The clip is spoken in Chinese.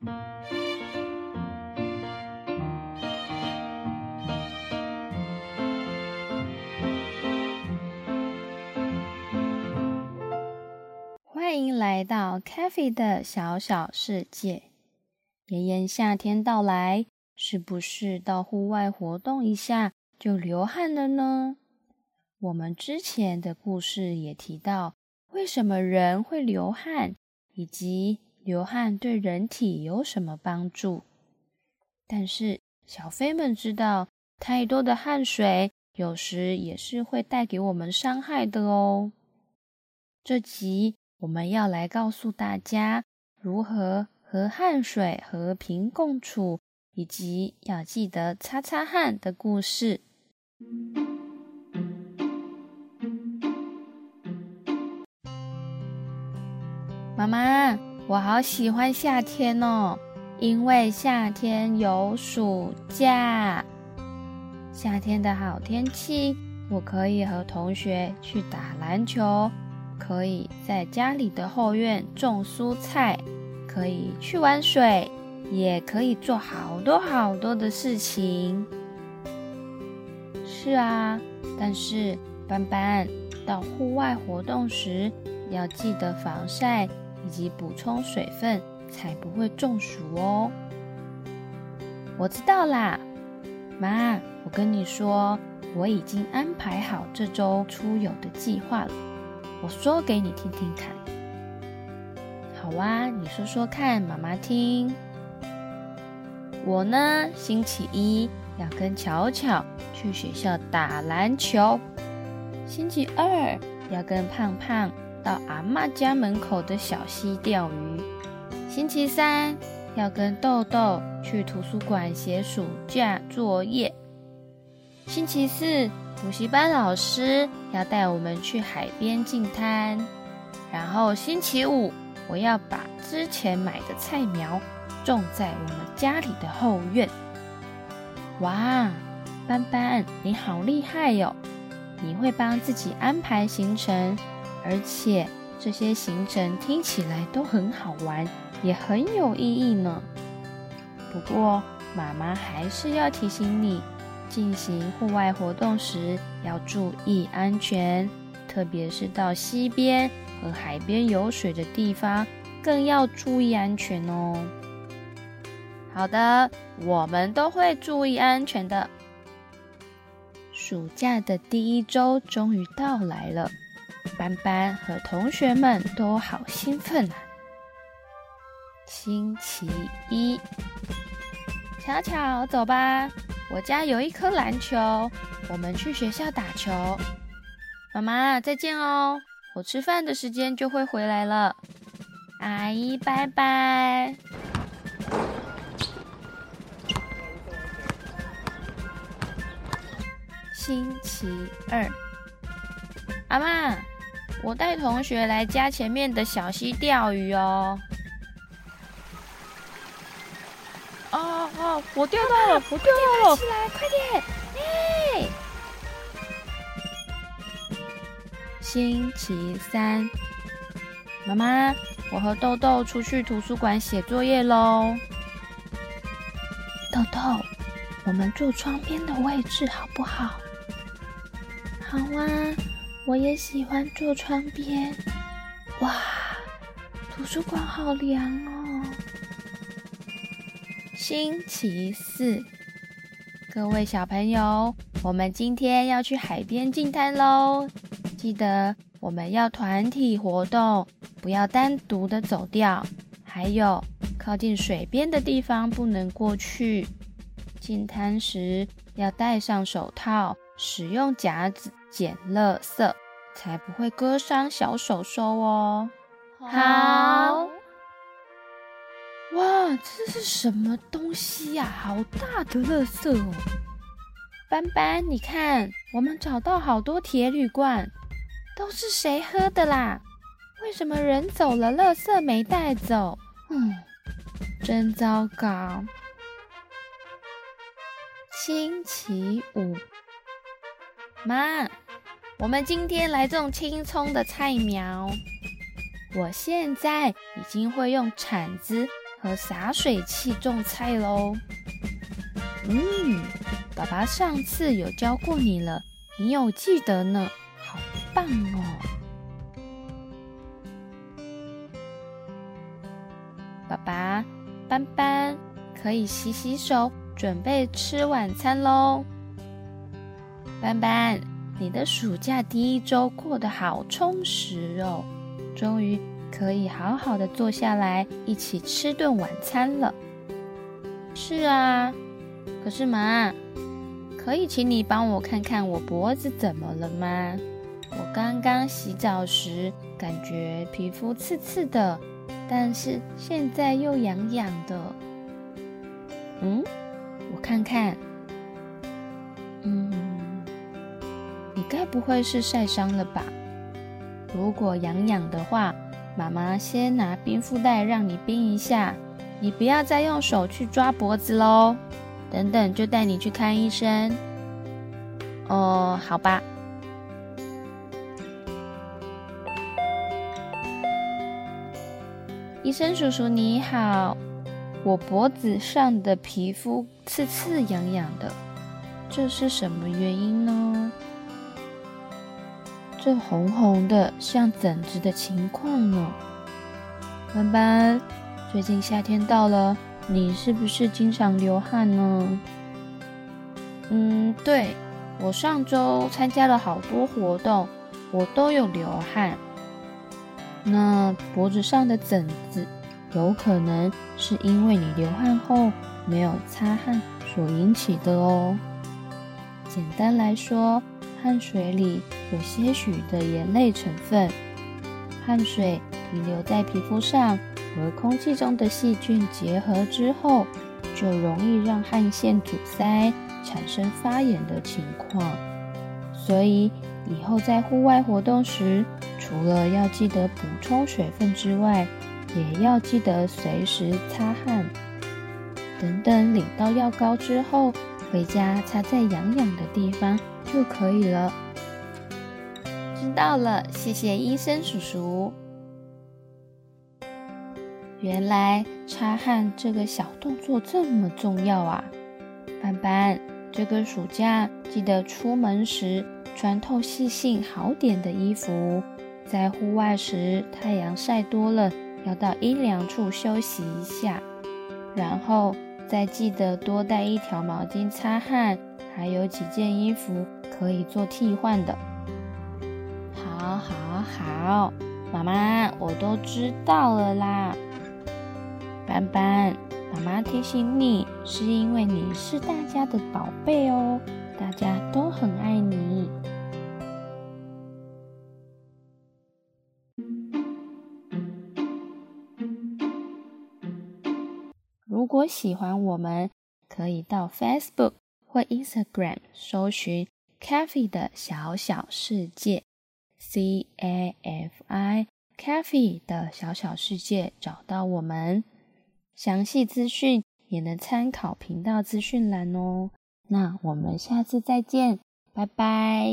欢迎来到 c a f e 的小小世界。炎炎夏天到来，是不是到户外活动一下就流汗了呢？我们之前的故事也提到，为什么人会流汗，以及流汗对人体有什么帮助。但是小飞们知道，太多的汗水有时也是会带给我们伤害的哦。这集。我们要来告诉大家如何和汗水和平共处，以及要记得擦擦汗的故事。妈妈，我好喜欢夏天哦，因为夏天有暑假。夏天的好天气，我可以和同学去打篮球。可以在家里的后院种蔬菜，可以去玩水，也可以做好多好多的事情。是啊，但是斑斑到户外活动时要记得防晒以及补充水分，才不会中暑哦。我知道啦，妈，我跟你说，我已经安排好这周出游的计划了。我说给你听听看，好啊，你说说看，妈妈听。我呢，星期一要跟巧巧去学校打篮球，星期二要跟胖胖到阿妈家门口的小溪钓鱼，星期三要跟豆豆去图书馆写暑假作业，星期四。补习班老师要带我们去海边进滩，然后星期五我要把之前买的菜苗种在我们家里的后院。哇，斑斑你好厉害哟！你会帮自己安排行程，而且这些行程听起来都很好玩，也很有意义呢。不过妈妈还是要提醒你。进行户外活动时要注意安全，特别是到溪边和海边有水的地方，更要注意安全哦。好的，我们都会注意安全的。暑假的第一周终于到来了，班班和同学们都好兴奋啊！星期一，巧巧，走吧。我家有一颗篮球，我们去学校打球。妈妈，再见哦！我吃饭的时间就会回来了。阿姨，拜拜。星期二，阿妈，我带同学来家前面的小溪钓鱼哦。哦哦，我钓到了，我钓到了！起来，快点！哎，星期三，妈妈，我和豆豆出去图书馆写作业喽。豆豆，我们坐窗边的位置好不好？好啊，我也喜欢坐窗边。哇，图书馆好凉哦。星期四，各位小朋友，我们今天要去海边进滩喽！记得我们要团体活动，不要单独的走掉。还有，靠近水边的地方不能过去。进滩时要戴上手套，使用夹子捡垃圾，才不会割伤小手手哦。好。哇，这是什么东西呀？好大的垃圾哦！斑斑，你看，我们找到好多铁铝罐，都是谁喝的啦？为什么人走了，垃圾没带走？嗯，真糟糕。星期五，妈，我们今天来种青葱的菜苗。我现在已经会用铲子。和洒水器种菜喽。嗯，爸爸上次有教过你了，你有记得呢，好棒哦！爸爸，斑斑，可以洗洗手，准备吃晚餐喽。斑斑，你的暑假第一周过得好充实哦，终于可以好好的坐下来一起吃顿晚餐了。是啊，可是妈，可以请你帮我看看我脖子怎么了吗？我刚刚洗澡时感觉皮肤刺刺的。但是现在又痒痒的，嗯，我看看，嗯，该不会是晒伤了吧？如果痒痒的话，妈妈先拿冰敷袋让你冰一下，你不要再用手去抓脖子喽。等等就带你去看医生。哦，好吧。医生叔叔你好，我脖子上的皮肤刺刺痒痒的，这是什么原因呢？这红红的像疹子的情况呢？斑斑，最近夏天到了，你是不是经常流汗呢？嗯，对，我上周参加了好多活动，我都有流汗。那脖子上的疹子，有可能是因为你流汗后没有擦汗所引起的哦。简单来说，汗水里有些许的盐类成分，汗水停留在皮肤上和空气中的细菌结合之后，就容易让汗腺阻塞，产生发炎的情况。所以以后在户外活动时，除了要记得补充水分之外，也要记得随时擦汗。等等，领到药膏之后，回家擦在痒痒的地方就可以了。知道了，谢谢医生叔叔。原来擦汗这个小动作这么重要啊！斑斑，这个暑假记得出门时穿透气性好点的衣服。在户外时，太阳晒多了，要到阴凉处休息一下，然后再记得多带一条毛巾擦汗，还有几件衣服可以做替换的。好，好，妈妈，我都知道了啦。斑斑，妈妈提醒你，是因为你是大家的宝贝哦，大家都很爱你。如果喜欢我们，可以到 Facebook 或 Instagram 搜寻 “Cafe 的小小世界 ”，C A F I Cafe 的小小世界找到我们。详细资讯也能参考频道资讯栏哦。那我们下次再见，拜拜。